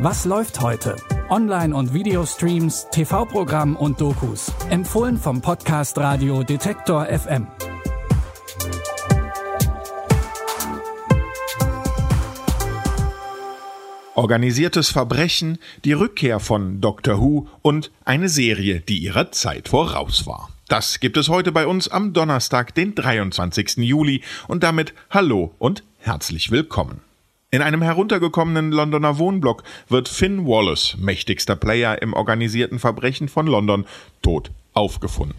Was läuft heute? Online- und Videostreams, TV-Programm und Dokus. Empfohlen vom Podcast Radio Detektor FM. Organisiertes Verbrechen, die Rückkehr von Doctor Who und eine Serie, die ihrer Zeit voraus war. Das gibt es heute bei uns am Donnerstag, den 23. Juli und damit hallo und herzlich willkommen. In einem heruntergekommenen Londoner Wohnblock wird Finn Wallace, mächtigster Player im organisierten Verbrechen von London, tot aufgefunden.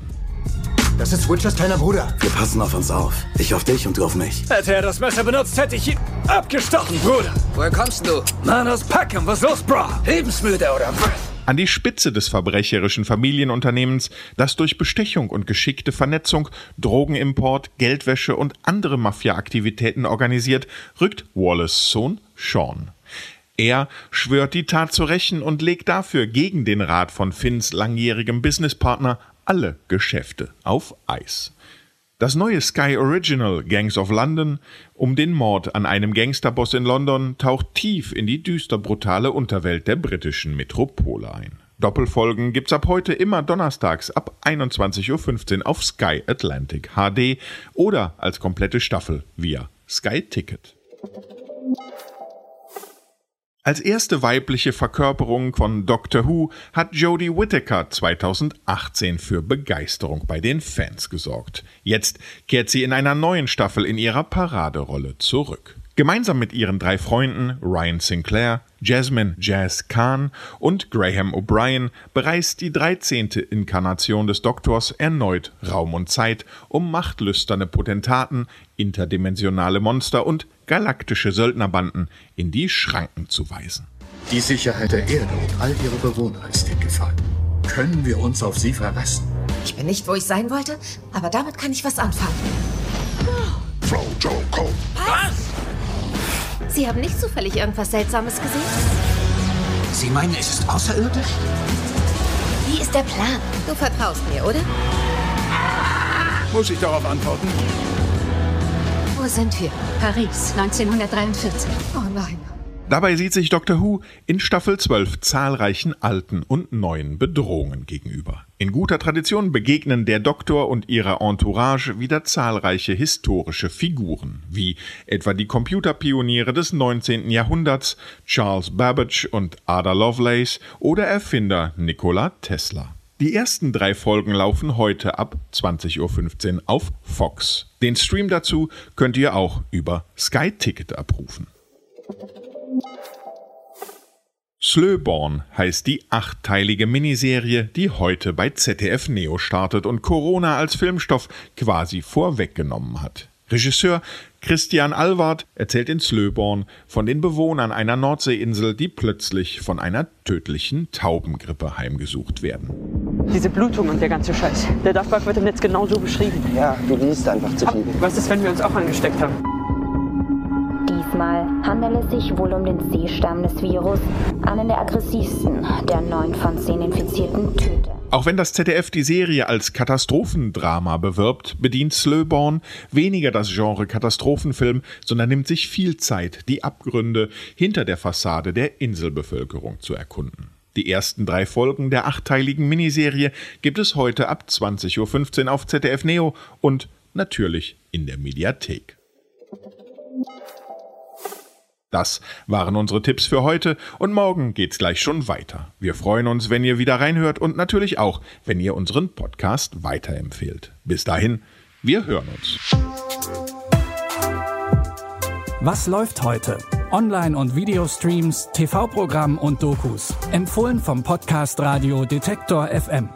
Das ist Witchers kleiner Bruder. Wir passen auf uns auf. Ich auf dich und du auf mich. Hätte er das Messer benutzt, hätte ich ihn abgestochen, Bruder. Woher kommst du? Mann aus Packham, was los, Bro? Lebensmüde oder was? An die Spitze des verbrecherischen Familienunternehmens, das durch Bestechung und geschickte Vernetzung Drogenimport, Geldwäsche und andere Mafia-Aktivitäten organisiert, rückt Wallace Sohn Sean. Er schwört die Tat zu rächen und legt dafür gegen den Rat von Finns langjährigem Businesspartner alle Geschäfte auf Eis. Das neue Sky Original Gangs of London um den Mord an einem Gangsterboss in London taucht tief in die düster brutale Unterwelt der britischen Metropole ein. Doppelfolgen gibt's ab heute immer donnerstags ab 21.15 Uhr auf Sky Atlantic HD oder als komplette Staffel via Sky Ticket. Als erste weibliche Verkörperung von Doctor Who hat Jodie Whittaker 2018 für Begeisterung bei den Fans gesorgt. Jetzt kehrt sie in einer neuen Staffel in ihrer Paraderolle zurück. Gemeinsam mit ihren drei Freunden Ryan Sinclair, Jasmine Jazz Khan und Graham O'Brien bereist die 13. Inkarnation des Doktors erneut Raum und Zeit, um machtlüsterne Potentaten, interdimensionale Monster und galaktische Söldnerbanden in die Schranken zu weisen. Die Sicherheit der Erde und all ihre Bewohner ist in Gefahr. Können wir uns auf sie verlassen? Ich bin nicht, wo ich sein wollte, aber damit kann ich was anfangen. Frau Joe Cole. Sie haben nicht zufällig irgendwas Seltsames gesehen? Sie meinen, es ist außerirdisch? Wie ist der Plan? Du vertraust mir, oder? Muss ich darauf antworten? Wo sind wir? Paris, 1943. Oh nein. Dabei sieht sich Dr. Who in Staffel 12 zahlreichen alten und neuen Bedrohungen gegenüber. In guter Tradition begegnen der Doktor und ihrer Entourage wieder zahlreiche historische Figuren, wie etwa die Computerpioniere des 19. Jahrhunderts, Charles Babbage und Ada Lovelace oder Erfinder Nikola Tesla. Die ersten drei Folgen laufen heute ab 20.15 Uhr auf Fox. Den Stream dazu könnt ihr auch über Sky Ticket abrufen. Slöborn heißt die achtteilige Miniserie, die heute bei ZDF Neo startet und Corona als Filmstoff quasi vorweggenommen hat. Regisseur Christian Alward erzählt in Slöborn von den Bewohnern einer Nordseeinsel, die plötzlich von einer tödlichen Taubengrippe heimgesucht werden. Diese Blutung und der ganze Scheiß. Der Dachberg wird im Netz genauso beschrieben. Ja, du liest einfach zu viel. Was ist, wenn wir uns auch angesteckt haben? Diesmal handelt es sich wohl um den C-Stamm des Virus, einen der aggressivsten, der neun von zehn Infizierten tötet. Auch wenn das ZDF die Serie als Katastrophendrama bewirbt, bedient Slöborn weniger das Genre Katastrophenfilm, sondern nimmt sich viel Zeit, die Abgründe hinter der Fassade der Inselbevölkerung zu erkunden. Die ersten drei Folgen der achteiligen Miniserie gibt es heute ab 20.15 Uhr auf ZDF Neo und natürlich in der Mediathek. Das waren unsere Tipps für heute und morgen geht's gleich schon weiter. Wir freuen uns, wenn ihr wieder reinhört und natürlich auch, wenn ihr unseren Podcast weiterempfehlt. Bis dahin, wir hören uns. Was läuft heute? Online- und Videostreams, TV-Programm und Dokus. Empfohlen vom Podcast Radio Detektor FM.